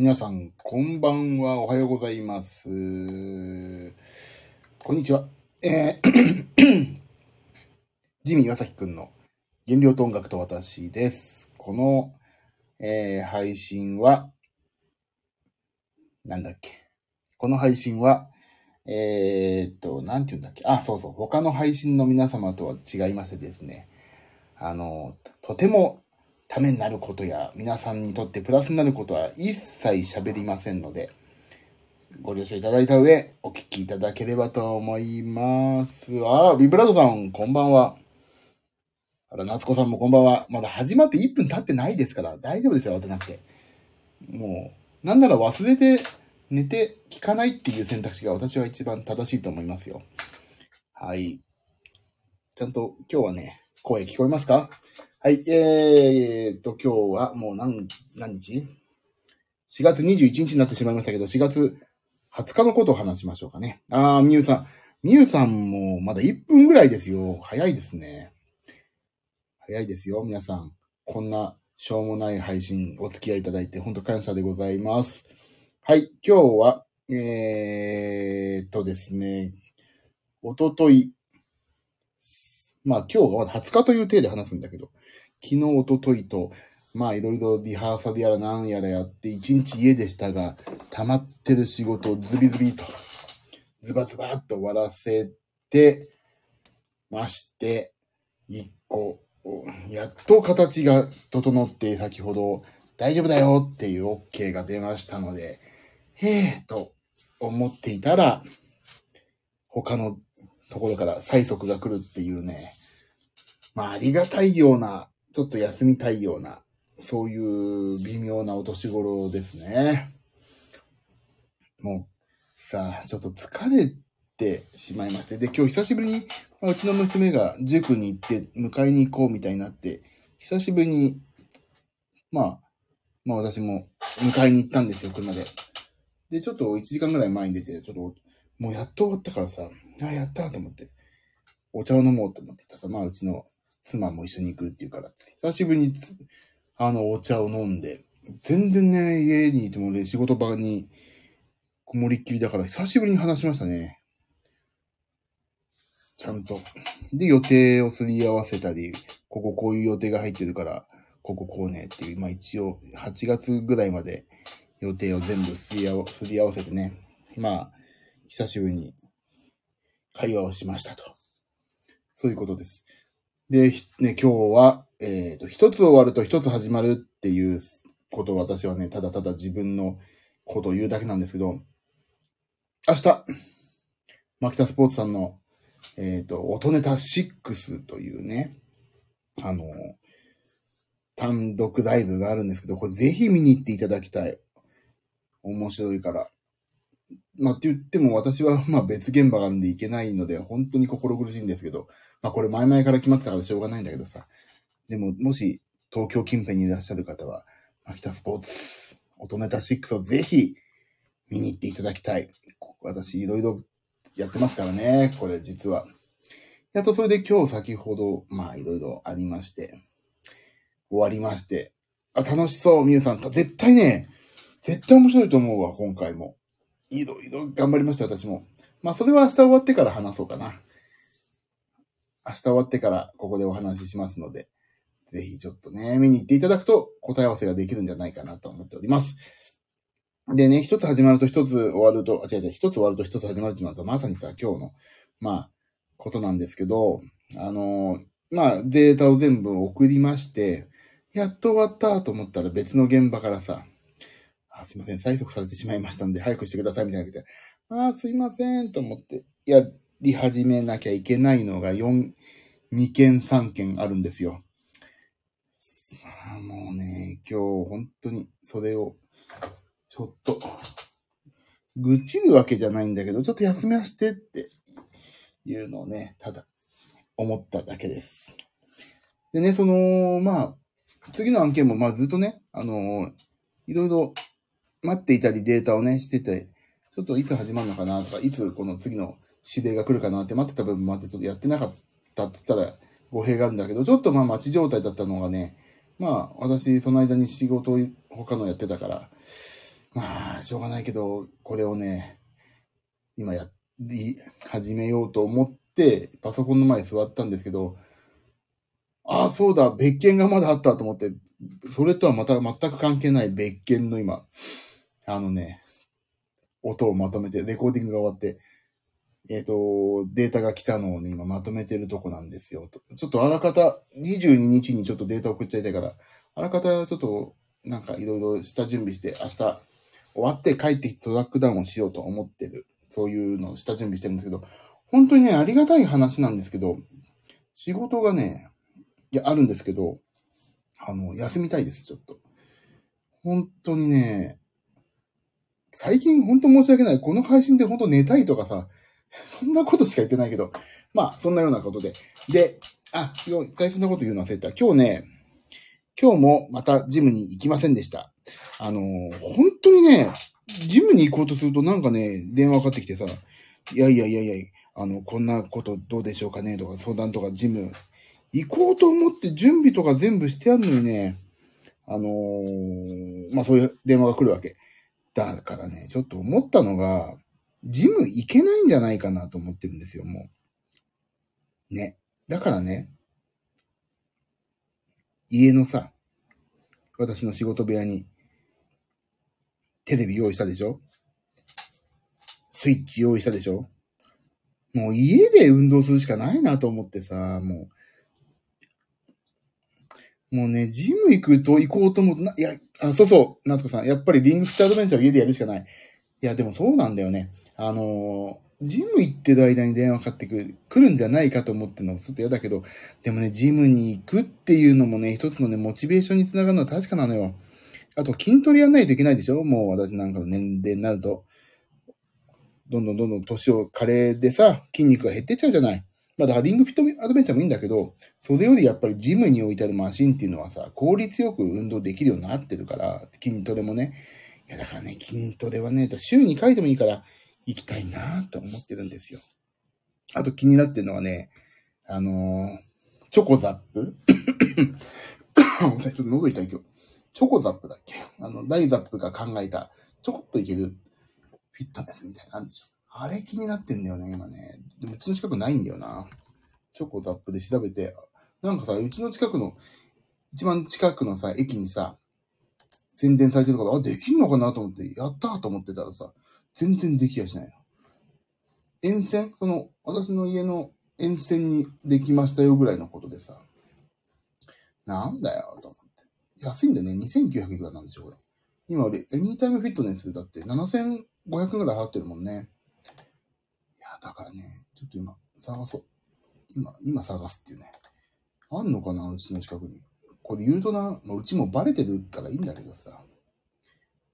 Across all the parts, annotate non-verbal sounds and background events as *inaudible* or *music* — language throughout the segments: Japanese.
皆さん、こんばんは。おはようございます。こんにちは。えー *coughs* ジミー岩崎くんの原料と音楽と私です。この、えー配信は、なんだっけ。この配信は、えーっと、なんて言うんだっけ。あ、そうそう。他の配信の皆様とは違いましてですね。あの、とてもためになることや、皆さんにとってプラスになることは一切喋りませんので、ご了承いただいた上、お聞きいただければと思います。あら、ビブラードさん、こんばんは。あら、夏子さんもこんばんは。まだ始まって1分経ってないですから、大丈夫ですよ、慌てなくて。もう、なんなら忘れて、寝て、聞かないっていう選択肢が私は一番正しいと思いますよ。はい。ちゃんと今日はね、声聞こえますか？はい、えーっと、今日はもう何、何日 ?4 月21日になってしまいましたけど、4月20日のことを話しましょうかね。あー、みゆさん。みゆさんもまだ1分ぐらいですよ。早いですね。早いですよ、皆さん。こんなしょうもない配信お付き合いいただいて本当感謝でございます。はい、今日は、えーっとですね、おととい、まあ今日がまだ20日という体で話すんだけど、昨日、おとといと、まあいろいろリハーサルやらなんやらやって、一日家でしたが、溜まってる仕事をズビズビと、ズバズバっと終わらせてまして、一個、やっと形が整って先ほど大丈夫だよっていう OK が出ましたので、へえと思っていたら、他のところから催促が来るっていうね、まあありがたいような、ちょっと休みたいような、そういう微妙なお年頃ですね。もう、さあ、ちょっと疲れてしまいまして。で、今日久しぶりに、うちの娘が塾に行って迎えに行こうみたいになって、久しぶりに、まあ、まあ私も迎えに行ったんですよ、車で。で、ちょっと1時間ぐらい前に出て、ちょっと、もうやっと終わったからさ、あ、やったと思って、お茶を飲もうと思ってたさ、まあうちの妻も一緒に行くっていうから、久しぶりに、あの、お茶を飲んで、全然ね、家にいてもね、仕事場にこもりっきりだから、久しぶりに話しましたね。ちゃんと。で、予定をすり合わせたり、こここういう予定が入ってるから、こここうねっていう、まあ一応、8月ぐらいまで予定を全部すり合わすり合わせてね、まあ、久しぶりに会話をしましたと。そういうことです。で、ね、今日は、えっ、と、一つ終わると一つ始まるっていうことを私はね、ただただ自分のことを言うだけなんですけど、明日、マキタスポーツさんの、えっ、と、音ネタ6というね、あの、単独ライブがあるんですけど、これぜひ見に行っていただきたい。面白いから。まあ、って言っても私は *laughs* まあ別現場があるんで行けないので、本当に心苦しいんですけど、まあこれ前々から決まってたからしょうがないんだけどさ。でも、もし東京近辺にいらっしゃる方は、マキタスポーツ、音ネタ6をぜひ見に行っていただきたい。私いろいろやってますからね、これ実は。やっとそれで今日先ほど、まあいろいろありまして、終わりまして、あ、楽しそう、みゆさん。絶対ね、絶対面白いと思うわ、今回も。いろいろ頑張りました、私も。まあ、それは明日終わってから話そうかな。明日終わってからここでお話ししますので、ぜひちょっとね、見に行っていただくと答え合わせができるんじゃないかなと思っております。でね、一つ始まると一つ終わると、あ、違う違う、一つ終わると一つ始まるっていうのはまさにさ、今日の、まあ、ことなんですけど、あのまあ、データを全部送りまして、やっと終わったと思ったら別の現場からさ、あ、すいません、催促されてしまいましたんで、早くしてください、みたいな言って、ああ、すいません、と思って、やり始めなきゃいけないのが4、2件3件あるんですよ。あもうね、今日本当にそれを、ちょっと、愚痴るわけじゃないんだけど、ちょっと休みましてっていうのをね、ただ思っただけです。でね、その、まあ、次の案件も、まあずっとね、あの、いろいろ待っていたりデータをね、してて、ちょっといつ始まるのかなとか、いつこの次の指令が来るかなって待ってた部分もあって、ちょっとやってなかったって言ったら語弊があるんだけど、ちょっとまあ待ち状態だったのがね、まあ私その間に仕事を他のやってたから、まあ、しょうがないけど、これをね、今やり始めようと思って、パソコンの前に座ったんですけど、ああ、そうだ、別件がまだあったと思って、それとはまた全く関係ない別件の今、あのね、音をまとめて、レコーディングが終わって、えっ、ー、と、データが来たのをね、今まとめてるとこなんですよ。ちょっとあらかた、22日にちょっとデータ送っちゃいたいから、あらかたちょっと、なんかいろいろ下準備して、明日終わって帰ってきてトラックダウンをしようと思ってる。そういうのを下準備してるんですけど、本当にね、ありがたい話なんですけど、仕事がね、いや、あるんですけど、あの、休みたいです、ちょっと。本当にね、最近本当申し訳ない。この配信で本当寝たいとかさ、*laughs* そんなことしか言ってないけど、まあ、そんなようなことで。で、あ、大切なこと言うの忘れた。今日ね、今日もまたジムに行きませんでした。あの本当にね、ジムに行こうとするとなんかね、電話かかってきてさ、いやいやいやいや、あの、こんなことどうでしょうかねとか相談とかジム、行こうと思って準備とか全部してあんのにね、あのー、まあそういう電話が来るわけ。だからね、ちょっと思ったのが、ジム行けないんじゃないかなと思ってるんですよ、もう。ね。だからね、家のさ、私の仕事部屋に、テレビ用意したでしょ？スイッチ用意したでしょ？もう家で運動するしかないなと思ってさ、もう。もうね、ジム行くと行こうと思うな、いや、あ、そうそう、夏子さん。やっぱりリングフィットアドベンチャーを家でやるしかない。いや、でもそうなんだよね。あのー、ジム行ってる間に電話かかってくる、来るんじゃないかと思ってるのちょっと嫌だけど、でもね、ジムに行くっていうのもね、一つのね、モチベーションにつながるのは確かなのよ。あと、筋トレやんないといけないでしょ？もう私なんかの年齢になると。どんどんどんどん年を加齢でさ、筋肉が減ってっちゃうじゃない。まあだからリングフィットアドベンチャーもいいんだけど、それよりやっぱりジムに置いてあるマシンっていうのはさ、効率よく運動できるようになってるから、筋トレもね。いやだからね、筋トレはね、週2回でもいいから行きたいなと思ってるんですよ。あと気になってるのはね、あのー、チョコザップ *coughs* ちょっと喉痛い今日。チョコザップだっけ？あの、ダイザップが考えた、ちょこっといけるフィットネスみたいなのあるでしょ。あれ気になってんだよね、今ね。でもうちの近くないんだよな。チョコザップで調べて、なんかさ、うちの近くの、一番近くのさ、駅にさ、宣伝されてるから、あ、できんのかなと思って、やったと思ってたらさ、全然できやしないの。沿線？その、私の家の沿線にできましたよぐらいのことでさ、なんだよ、と思って。安いんだよね。2900いくらなんでしょ、これ。今俺、エニータイムフィットネスだって7500円ぐらい払ってるもんね。だからね、ちょっと今、探そう。今、今探すっていうね。あんのかなうちの近くに。これ言うとな、まあ、うちもバレてるからいいんだけどさ。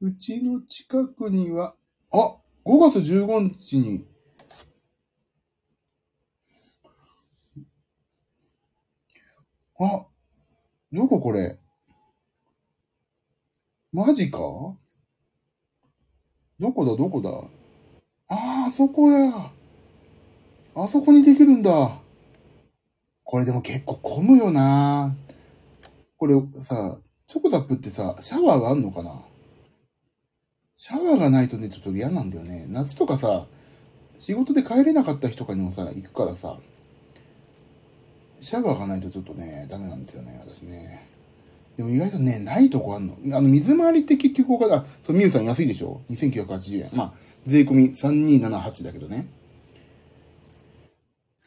うちの近くには、あ !5 月15日に、あどここれ？マジか？どこだどこだ？ああ、あそこや。あそこにできるんだ。これでも結構混むよなこれさ、チョコザップってさ、シャワーがあんのかな？シャワーがないとね、ちょっと嫌なんだよね。夏とかさ、仕事で帰れなかった日とかにもさ、行くからさ、シャワーがないとちょっとね、ダメなんですよね、私ね。でも意外とね、ないとこあんの。あの、水回りって結局お金、そう、ミュウさん安いでしょ ?2980 円。まあ、税込み3278だけどね。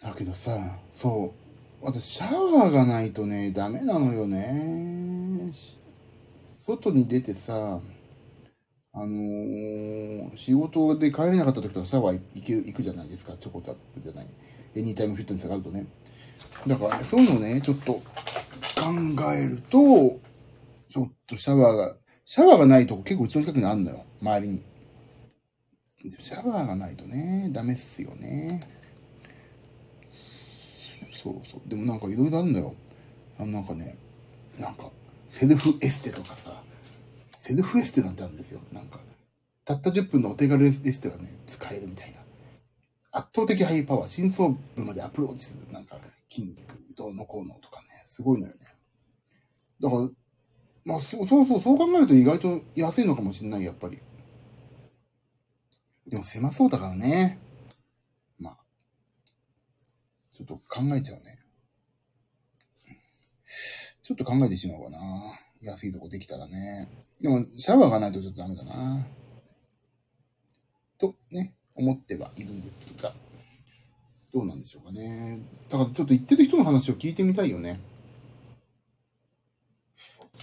だけどさ、そう、私、シャワーがないとね、ダメなのよね。外に出てさ、あのー、仕事で帰れなかった時とかシャワー行け行くじゃないですか。チョコザップじゃない。エニータイムフィットネスがるとね。だからね、そういうのをね、ちょっと考えると、ちょっとシャワーが、シャワーがないとこ結構うちの近くにあるのよ。周りに。シャワーがないとね、ダメっすよね。そうそう。でもなんかいろいろあるのよ。あのなんかね、なんか、セルフエステとかさ、セルフエステなんてあるんですよ。なんか、たった10分のお手軽エステがね、使えるみたいな。圧倒的ハイパワー、深層部までアプローチする、なんか、筋肉、どうのこうのとかね、すごいのよね。だから、まあ、そうそうそう、そう考えると意外と安いのかもしれない、やっぱり。でも狭そうだからね。ちょっと考えちゃうね。ちょっと考えてしまおうかな。安いとこできたらね。でも、シャワーがないとちょっとダメだな。と、ね、思ってはいるんですが。どうなんでしょうかね。だからちょっと言ってる人の話を聞いてみたいよね。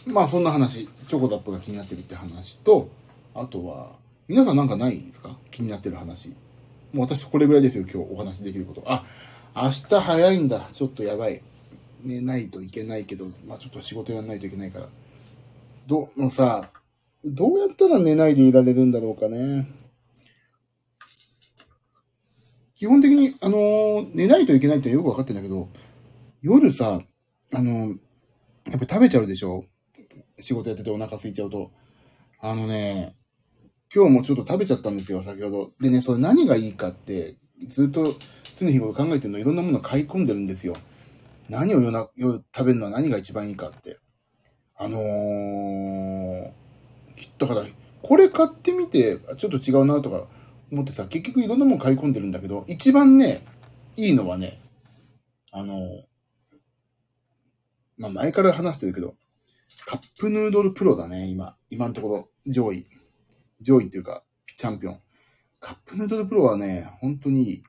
まあそんな話、チョコザップが気になってるって話と、あとは、皆さんなんかないですか？気になってる話。もう私これぐらいですよ、今日お話できること。あ、明日早いんだ。ちょっとやばい。寝ないといけないけど、まあちょっと仕事やらないといけないから。ど、もうさ、どうやったら寝ないでいられるんだろうかね。基本的に、あのー寝ないといけないってよくわかってんだけど、夜さ、あのーやっぱ食べちゃうでしょ仕事やっててお腹空いちゃうと。あのね、今日もちょっと食べちゃったんですよ、先ほど。でね、それ何がいいかって、ずっと常日頃考えてるの、いろんなものを買い込んでるんですよ。何を夜な夜食べるのは何が一番いいかって。あのー、だから、これ買ってみて、ちょっと違うなとか思ってさ、結局いろんなもの買い込んでるんだけど、一番ね、いいのはね、あのーまあ前から話してるけど、カップヌードルプロだね、今。今のところ、上位。上位っていうか、チャンピオン。カップヌードルプロはね、本当にいい。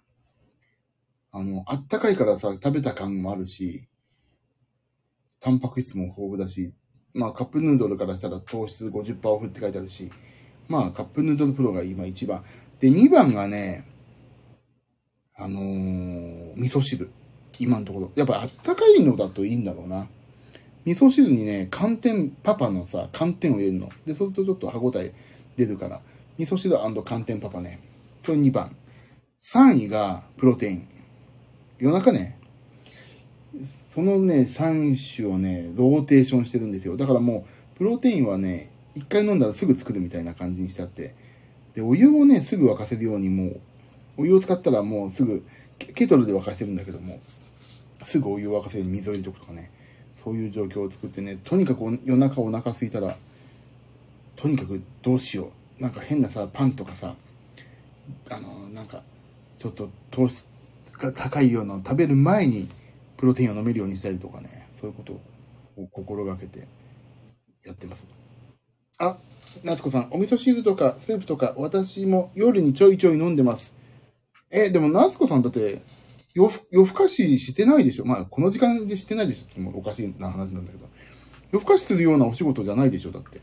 あの、あったかいからさ、食べた感もあるし、タンパク質も豊富だし、まあカップヌードルからしたら糖質50%オフって書いてあるし、まあカップヌードルプロが今一番。で、2番がね、あのー味噌汁。今のところ。やっぱあったかいのだといいんだろうな。味噌汁にね、寒天、パパのさ、寒天を入れるの。で、そうするとちょっと歯応え出るから。味噌汁寒天パパね。それ2番。3位がプロテイン。夜中ね、そのね、3種をね、ローテーションしてるんですよ。だからもう、プロテインはね、一回飲んだらすぐ作るみたいな感じにしてあって。で、お湯をね、すぐ沸かせるようにもう、お湯を使ったらもうすぐ、ケトルで沸かしてるんだけども、すぐお湯を沸かせるように水を入れておくとかね。そういう状況を作ってね、とにかく夜中お腹空いたら、とにかくどうしよう。なんか変なさ、パンとかさ、あの、なんか、ちょっと糖質が高いようなのを食べる前に、プロテインを飲めるようにしたりとかね、そういうことを心がけてやってます。あ、夏子さん、お味噌汁とかスープとか、私も夜にちょいちょい飲んでます。え、でも夏子さんだって、夜更かししてないでしょ？まあ、この時間でしてないでしょ？っておかしいな話なんだけど。夜更かしするようなお仕事じゃないでしょ？だって。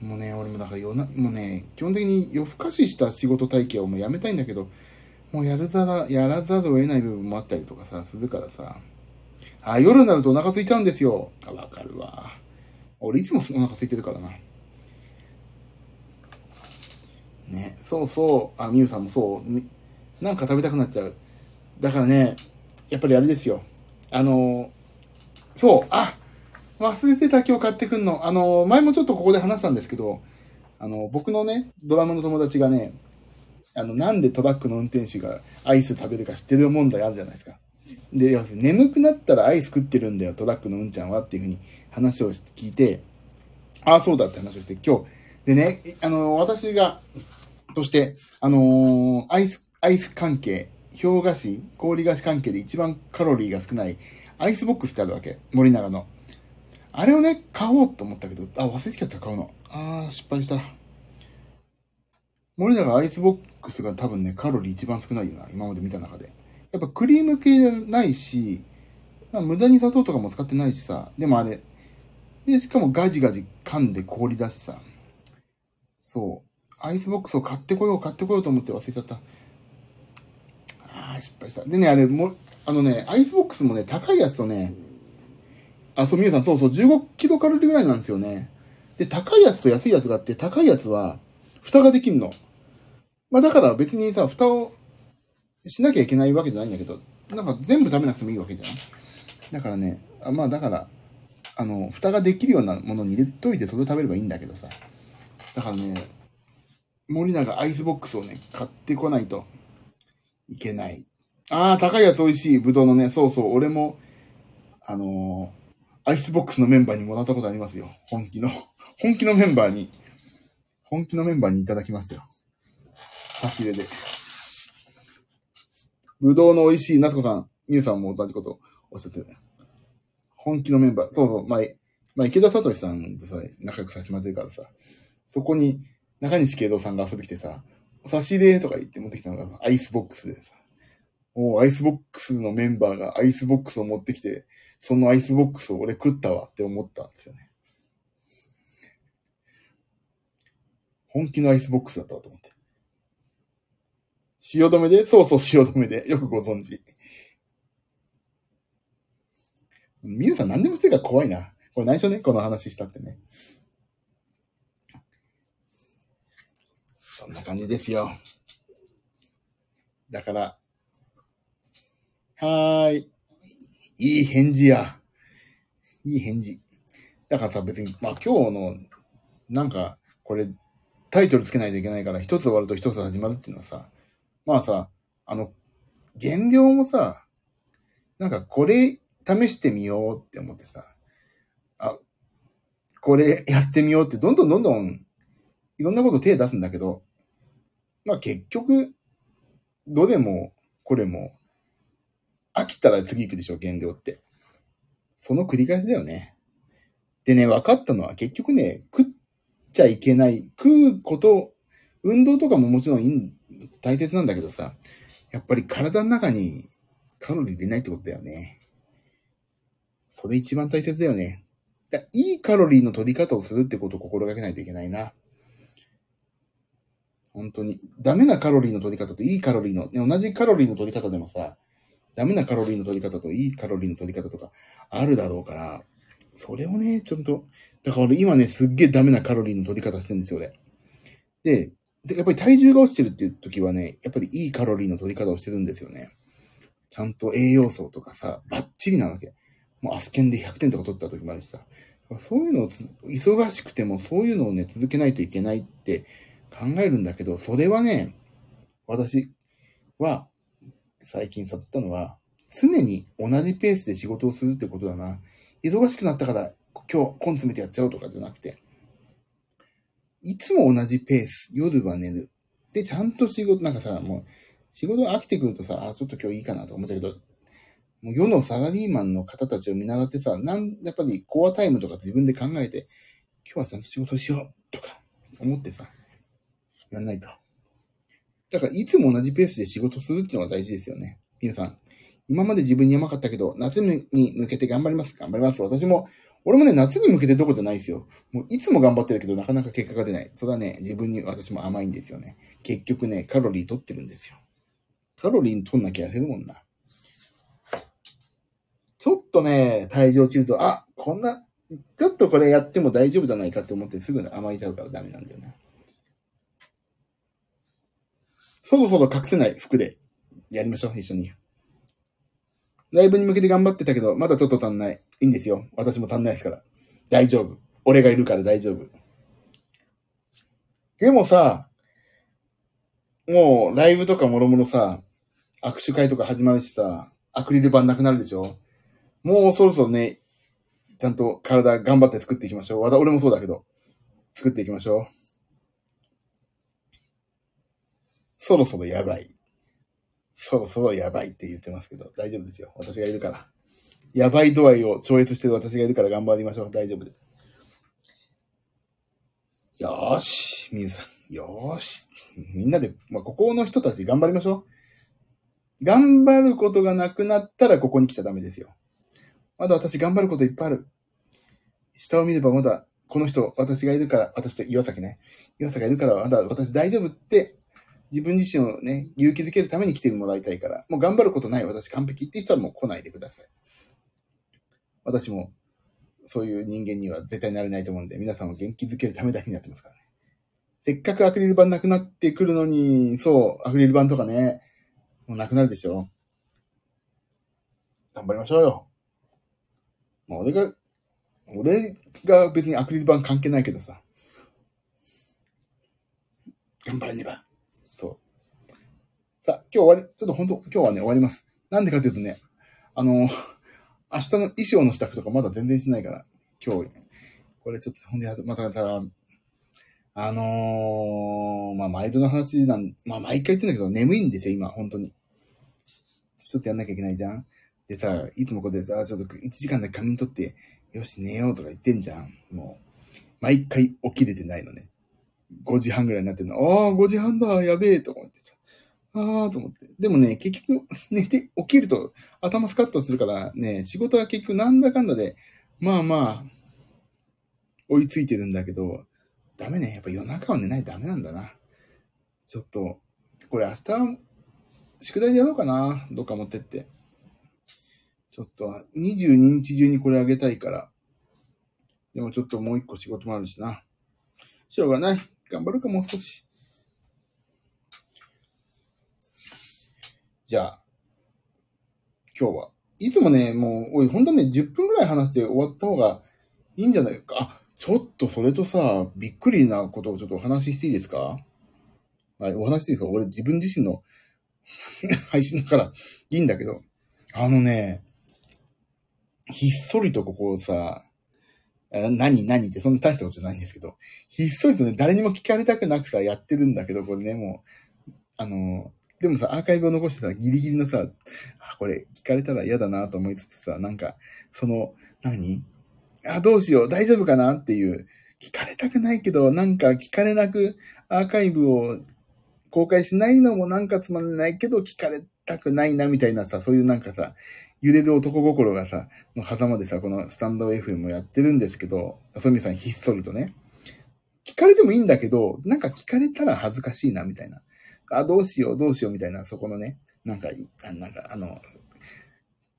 もうね、俺もだから夜な、もうね、基本的に夜更かしした仕事体系をもうやめたいんだけど、もうやるざら、やらざるを得ない部分もあったりとかさ、するからさ。あ、夜になるとお腹空いちゃうんですよ。あ、わかるわ。俺いつもお腹空いてるからな。ね、そうそう。あ、みゆさんもそう。なんか食べたくなっちゃう。だからね、やっぱりあれですよ。あの、そう、あ、忘れてた今日買ってくんの。あの、前もちょっとここで話したんですけど、あの、僕のね、ドラムの友達がね、あの、なんでトラックの運転手がアイス食べるか知ってる問題あるじゃないですか。で、要するに眠くなったらアイス食ってるんだよ、トラックのうんちゃんはっていうふうに話を聞いて、ああ、そうだって話をして、今日、でね、あの、私が、として、あのーアイス、アイス関係、氷菓子、氷菓子関係で一番カロリーが少ないアイスボックスってあるわけ。森永の。あれをね、買おうと思ったけど、あ、忘れてきちゃった、買うの。あー、失敗した。森永アイスボックスが多分ね、カロリー一番少ないよな、今まで見た中で。やっぱクリーム系じゃないし、無駄に砂糖とかも使ってないしさ、でもあれ、で、しかもガジガジ噛んで氷出しさ、そう、アイスボックスを買ってこよう、買ってこようと思って忘れちゃった。あー、失敗した。でね、あれ、も、あのね、アイスボックスもね、高いやつとね、あ、そう、皆さん、そうそう、15キロカロリーぐらいなんですよね。で、高いやつと安いやつがあって、高いやつは、蓋ができんの。まあだから別にさ、蓋をしなきゃいけないわけじゃないんだけど、なんか全部食べなくてもいいわけじゃん。だからね、あまあだから、あの、蓋ができるようなものに入れといてそれ食べればいいんだけどさ。だからね、森永アイスボックスをね、買ってこないといけない。ああ、高いやつ美味しい。ぶどうのね、そうそう、俺も、あのーアイスボックスのメンバーにもらったことありますよ。本気の。本気のメンバーに、本気のメンバーにいただきましたよ。差し入れで。ぶどうの美味しい夏子さん、みゆさんも同じことおっしゃってる。本気のメンバー。そうそう、まあ、まあ、池田聡さんとさ、仲良くさせてもらってるからさ、そこに中西圭三さんが遊び来てさ、差し入れとか言って持ってきたのがアイスボックスでさ、おアイスボックスのメンバーがアイスボックスを持ってきて、そのアイスボックスを俺食ったわって思ったんですよね。本気のアイスボックスだったわと思って。汐留でそうそう、汐留で。*laughs* よくご存知。ミユさん何でもしてるか怖いな。これ内緒ね、この話したってね。そんな感じですよ。だから、はーい。いい返事や。いい返事。だからさ、別に、まあ今日の、なんか、これ、タイトルつけないといけないから、一つ終わると一つ始まるっていうのはさ、まあさ、あの、減量もさ、なんかこれ試してみようって思ってさ、あ、これやってみようってどんどんどんどんいろんなこと手出すんだけど、まあ結局、どれもこれも飽きたら次行くでしょ、減量って。その繰り返しだよね。でね、分かったのは結局ね、食っちゃいけない。食うこと、運動とかももちろんいいん、大切なんだけどさ、やっぱり体の中にカロリー出ないってことだよね。それ一番大切だよね。だいいカロリーの取り方をするってことを心がけないといけないな。本当に。ダメなカロリーの取り方といいカロリーの、ね同じカロリーの取り方でもさ、ダメなカロリーの取り方といいカロリーの取り方とかあるだろうから、それをね、ちょっと、だから俺今ね、すっげえダメなカロリーの取り方してるんですよ、ね。で、で、やっぱり体重が落ちてるっていう時はね、やっぱりいいカロリーの取り方をしてるんですよね。ちゃんと栄養素とかさ、バッチリなわけ。もうアスケンで100点とか取った時までさ。そういうのを忙しくてもそういうのをね、続けないといけないって考えるんだけど、それはね、私は最近悟ったのは、常に同じペースで仕事をするってことだな。忙しくなったから今日コン詰めてやっちゃおうとかじゃなくて、いつも同じペース。夜は寝る。で、ちゃんと仕事、なんかさ、もう、仕事飽きてくるとさ、あ、ちょっと今日いいかなと思っちゃうけど、もう世のサラリーマンの方たちを見習ってさ、なん、やっぱりコアタイムとか自分で考えて、今日はちゃんと仕事しようとか思ってさ、やんないと。だから、いつも同じペースで仕事するっていうのが大事ですよね。皆さん。今まで自分に甘かったけど、夏に向けて頑張ります。頑張ります。私も、俺もね、夏に向けてどこじゃないですよ。もういつも頑張ってるけど、なかなか結果が出ない。それはね、自分に私も甘いんですよね。結局ね、カロリー取ってるんですよ。カロリー取んなきゃ痩せるもんな。ちょっとね、体重落ちると、あ、こんな、ちょっとこれやっても大丈夫じゃないかって思ってすぐ甘えちゃうからダメなんだよね。そろそろ隠せない服でやりましょう、一緒に。ライブに向けて頑張ってたけど、まだちょっと足んない。いいんですよ。私も足んないですから。大丈夫。俺がいるから大丈夫。でもさ、もうライブとかもろもろさ、握手会とか始まるしさ、アクリル板なくなるでしょもうそろそろね、ちゃんと体頑張って作っていきましょう。わた、俺もそうだけど、作っていきましょう。そろそろやばい。そろそろやばいって言ってますけど、大丈夫ですよ。私がいるから。やばい度合いを超越してる私がいるから頑張りましょう。大丈夫です。よーし。みゆさん。よーし。みんなで、まあ、ここの人たち頑張りましょう。頑張ることがなくなったらここに来ちゃダメですよ。まだ私頑張ることいっぱいある。下を見ればまだ、この人、私がいるから、私と岩崎ね。岩崎がいるから、まだ私大丈夫って自分自身をね、勇気づけるために来てもらいたいから、もう頑張ることない私完璧っていう人はもう来ないでください。私も、そういう人間には絶対なれないと思うんで、皆さんを元気づけるためだけになってますからね。せっかくアクリル板なくなってくるのに、そう、アクリル板とかね、もうなくなるでしょ頑張りましょうよ。まあ、俺が、俺が別にアクリル板関係ないけどさ。頑張らねば。さあ、今日終わり、ちょっと本当、今日はね、終わります。なんでかというとね、あの、*laughs* 明日の衣装の支度とかまだ全然しないから、今日、これちょっと、ほんで、また、また、あのー、まあ、毎度の話なん、まあ、毎回言ってんだけど、眠いんですよ、今、本当に。ちょっとやんなきゃいけないじゃんでさ、いつもこうでさ、ちょっと1時間で仮眠取って、よし、寝ようとか言ってんじゃん。もう、毎回起きれてないのね。5時半ぐらいになってんの。ああ、5時半だ、やべえ、と思って。ああ、と思って。でもね、結局、*laughs* 寝て、起きると頭スカッとするからね、仕事は結局なんだかんだで、まあまあ、追いついてるんだけど、ダメね。やっぱ夜中は寝ないとダメなんだな。ちょっと、これ明日、宿題でやろうかな。どっか持ってって。ちょっと、22日中にこれあげたいから。でもちょっともう一個仕事もあるしな。しょうがない。頑張るか、もう少し。じゃあ、今日は。いつもね、もう、おい、ほんとね、10分ぐらい話して終わった方がいいんじゃないか。あ、ちょっとそれとさ、びっくりなことをちょっとお話ししていいですか？はい、お話していいですか？俺自分自身の *laughs* 配信だからいいんだけど。あのね、ひっそりとここをさ、何何ってそんな大したことじゃないんですけど、ひっそりとね、誰にも聞かれたくなくさ、やってるんだけど、これね、もう、あの、でもさ、アーカイブを残してさ、ギリギリのさ、あ、これ聞かれたら嫌だなと思いつつさ、なんか、その、何？あ、どうしよう、大丈夫かなっていう、聞かれたくないけど、なんか聞かれなくアーカイブを公開しないのもなんかつまんないけど、聞かれたくないなみたいなさ、そういうなんかさ、揺れる男心がさ、の狭間でさ、このスタンド FM もやってるんですけど、あそみさんひっそりとね。聞かれてもいいんだけど、なんか聞かれたら恥ずかしいな、みたいな。あ、どうしよう、どうしよう、みたいな、そこのね、なんか、あなんか、あの、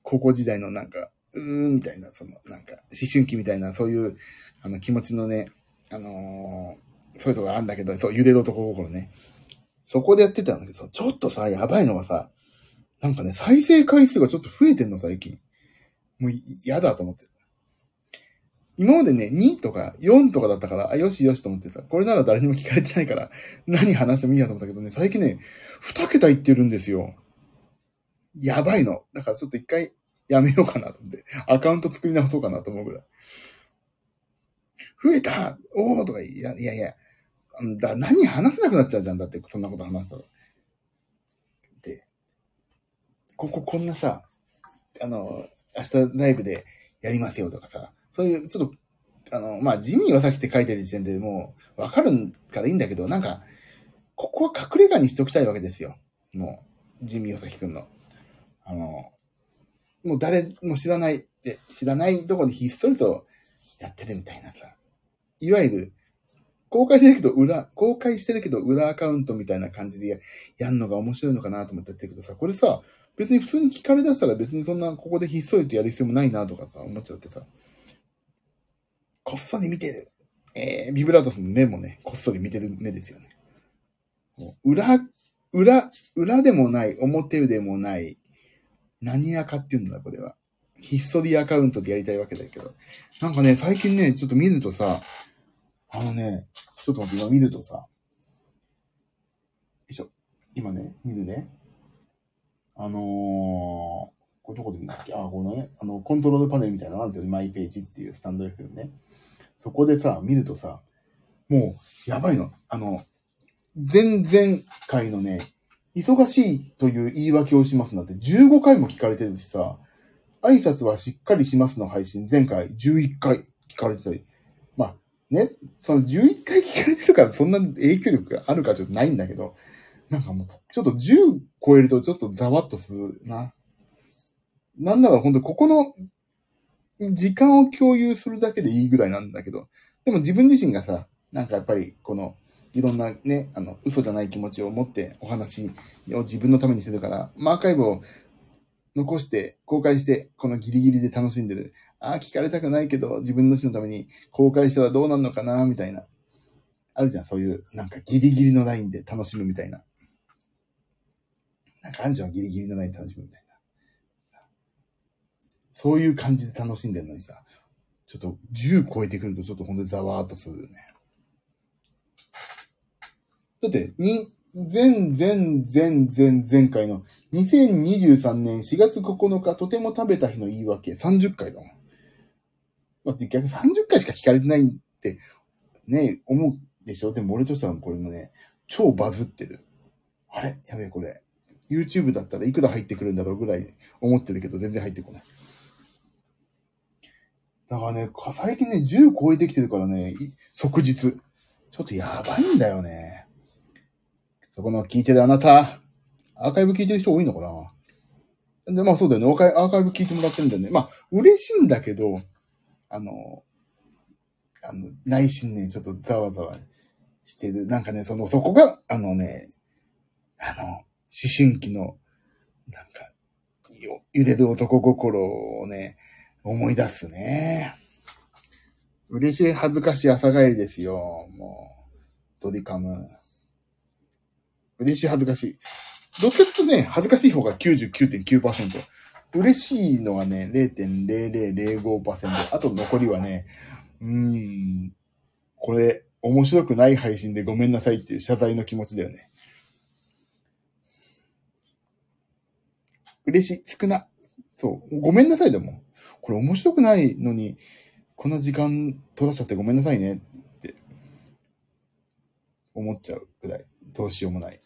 高校時代のなんか、うーん、みたいな、その、なんか、思春期みたいな、そういう、あの、気持ちのね、あのー、そういうとこあるんだけど、そう、茹でる男心ね。そこでやってたんだけど、ちょっとさ、やばいのがさ、なんかね、再生回数がちょっと増えてんの、最近。もう嫌だと思って。今までね、2とか4とかだったから、あ、よしよしと思ってさ、これなら誰にも聞かれてないから、何話してもいいやと思ったけどね、最近ね、2桁いってるんですよ。やばいの。だからちょっと一回やめようかなと思って、アカウント作り直そうかなと思うぐらい。増えた？おーとか、いやいやいや、だ何話せなくなっちゃうじゃん。だって、そんなこと話すと。こここんなさ、あの、明日ライブでやりますよとかさ、そういうちょっと、あの、まあ、ジミーはさきって書いてる時点でもうわかるからいいんだけど、なんか、ここは隠れ家にしておきたいわけですよ。もう、ジミー・ヨサキくんの。あの、もう誰も知らないって、知らないとこでひっそりとやってるみたいなさ。いわゆる、公開してるけど裏、公開してるけど裏アカウントみたいな感じでややんのが面白いのかなと思ってやってるけどさ、これさ、別に普通に聞かれ出したら別にそんなここでひっそりとやる必要もないなとかさ、思っちゃってさ。こっそり見てる。えー、ビブラートスの目もね、こっそり見てる目ですよね。裏、裏、裏でもない、表でもない、何アカっていうんだ、これは。ひっそりアカウントでやりたいわけだけど。なんかね、最近ね、ちょっと見るとさ、あのね、ちょっと待って、今見るとさ、よいしょ。今ね、見るね。あのー、これどこで見んだっけ？あ、このね、あの、コントロールパネルみたいなのあるんですよ。マイページっていうスタンド FM ね。そこでさ、見るとさ、もう、やばいの。あの、前々回のね、忙しいという言い訳をしますなんて15回も聞かれてるしさ、挨拶はしっかりしますの配信、前回11回聞かれてたり。まあ、ね、その11回聞かれてるからそんな影響力があるかちょっとないんだけど、なんかもう、ちょっと10超えるとちょっとざわっとするな。なんなら本当ここの時間を共有するだけでいいぐらいなんだけど、でも自分自身がさ、なんかやっぱりこの、いろんなね、あの、嘘じゃない気持ちを持ってお話を自分のためにするから、マーカイブを残して、公開して、このギリギリで楽しんでる。ああ、聞かれたくないけど、自分の死のために公開したらどうなるのかな、みたいな。あるじゃん、そういう、なんかギリギリのラインで楽しむみたいな。なんかあんじゃん、ギリギリのない楽しむみたいな。そういう感じで楽しんでるのにさ、ちょっと10超えてくるとちょっとほんとにざわーっとするよね。だって、に、前、前、前、前、前回の2023年4月9日とても食べた日の言い訳30回だもん。だって逆に30回しか聞かれてないって、ね、思うでしょ？でも俺としてはこれもね、超バズってる。あれ？やべえ、これ。YouTube だったらいくら入ってくるんだろうぐらい思ってるけど、全然入ってこない。だからね、最近ね、10超えてきてるからね、即日。ちょっとやばいんだよね。そこの聞いてるあなた、アーカイブ聞いてる人多いのかなで、まあそうだよね。アーカイブ聞いてもらってるんだよね。まあ、嬉しいんだけど、あの、あの、内心ね、ちょっとざわざわしてる。なんかね、その、そこが、あのね、あの、思春期の、なんか、揺れる男心をね、思い出すね。嬉しい、恥ずかしい朝帰りですよ。もう、ドリカム。嬉しい、恥ずかしい。どっちかというとね、恥ずかしい方が99.9%。嬉しいのはね、0.0005%。あと残りはね、うーん、これ、面白くない配信でごめんなさいっていう謝罪の気持ちだよね。嬉しい、少な。そう、ごめんなさいでもん。これ面白くないのに、こんな時間取らしちゃってごめんなさいねって思っちゃうぐらい、どうしようもない。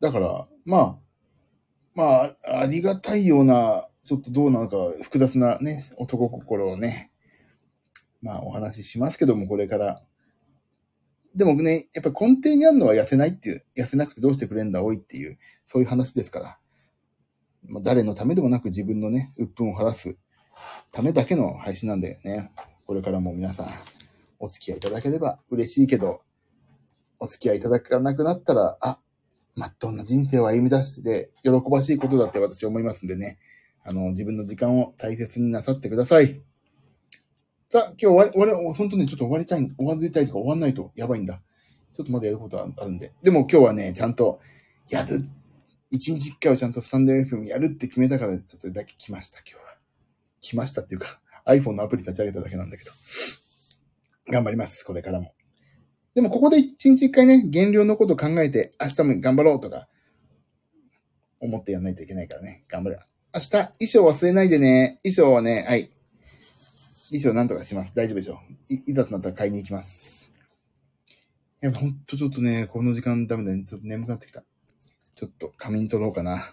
だから、まあ、まあ、ありがたいような、ちょっとどうなのか複雑なね、男心をね、まあお話ししますけども、これから。でもね、やっぱ根底にあるのは痩せないっていう、痩せなくてどうしてくれんだ、おいっていう、そういう話ですから。まあ、誰のためでもなく自分のね、鬱憤を晴らすためだけの配信なんだよね。これからも皆さん、お付き合いいただければ嬉しいけど、お付き合いいただかなくなったら、あ、まっとうな人生を歩み出して喜ばしいことだって私思いますんでね。あの、自分の時間を大切になさってください。さあ、今日終わり、終わり、本当ね、ちょっと終わりたい、終わりたいとか終わんないとやばいんだ。ちょっとまだやることあるんで。でも今日はね、ちゃんと、やる。一日一回はちゃんとスタンド FM やるって決めたから、ちょっとだけ来ました、今日は。来ましたっていうか、iPhone のアプリ立ち上げただけなんだけど。頑張ります、これからも。でもここで一日一回ね、減量のこと考えて、明日も頑張ろうとか、思ってやんないといけないからね。頑張る。明日、衣装忘れないでね。衣装はね、はい。衣装なんとかします。大丈夫でしょう。い、いざとなったら買いに行きます。いや、ほんとちょっとね、この時間ダメだね。ちょっと眠くなってきた。ちょっと仮眠取ろうかな。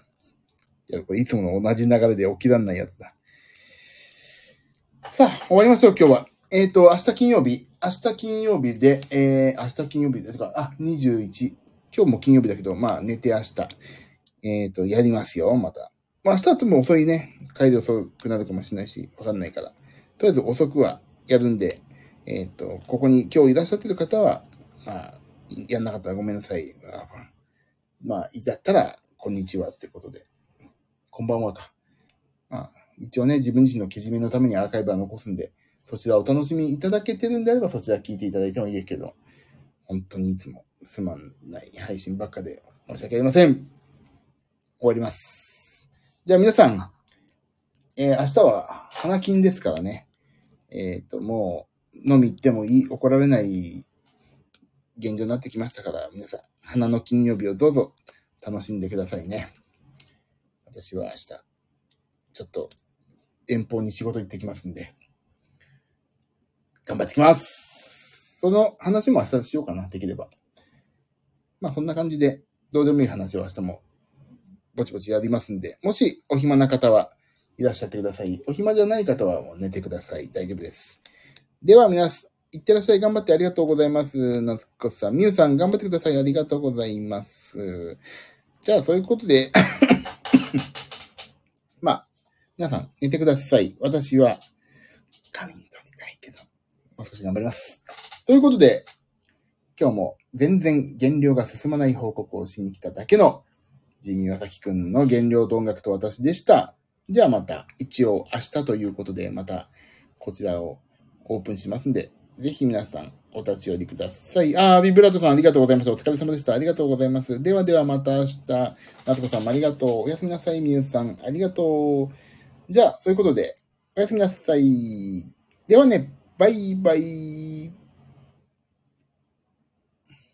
いや、これいつもの同じ流れで起きらんないやつだ。さあ、終わりましょう、今日は。えっ、ー、と、明日金曜日。明日金曜日で、えー、明日金曜日で、とか、あ、21。今日も金曜日だけど、まあ、寝て明日。えっ、ー、と、やりますよ、また。まあ、明日とも遅いね。帰り遅くなるかもしれないし、わかんないから。とりあえず遅くはやるんで、えっ、ー、と、ここに今日いらっしゃってる方は、まあ、やんなかったらごめんなさい。まあ、やったら、こんにちはってことで。こんばんはか。まあ、一応ね、自分自身のけじめのためにアーカイブは残すんで、そちらお楽しみいただけてるんであれば、そちら聞いていただいてもいいですけど、本当にいつもすまんない配信ばっかで申し訳ありません。終わります。じゃあ皆さん、えー、明日は花金ですからね。えっ、ー、と、もう飲み行ってもいい、怒られない現状になってきましたから、皆さん、花の金曜日をどうぞ楽しんでくださいね。私は明日、ちょっと遠方に仕事行ってきますんで、頑張ってきます。その話も明日しようかな、できれば。まあそんな感じで、どうでもいい話を明日もぼちぼちやりますんで、もしお暇な方はいらっしゃってください。お暇じゃない方はもう寝てください。大丈夫です。では皆さん、いってらっしゃい。頑張ってありがとうございます。夏子さん、みゆさん、頑張ってください。ありがとうございます。じゃあ、そういうことで *coughs* まあ、皆さん、寝てください。私は、仮眠取りたいけど、もう少し頑張ります。ということで、今日も全然減量が進まない報告をしに来ただけの、ジミー・ワサキくんの減量と音楽と私でした。じゃあまた、一応明日ということで、また、こちらをオープンしますんで、ぜひ皆さん、お立ち寄りください。あー、ビブラートさんありがとうございました。お疲れ様でした。ありがとうございます。ではではまた明日。夏子さんもありがとう。おやすみなさい、みゆさん。ありがとう。じゃあ、そういうことで、おやすみなさい。ではね、バイバイ。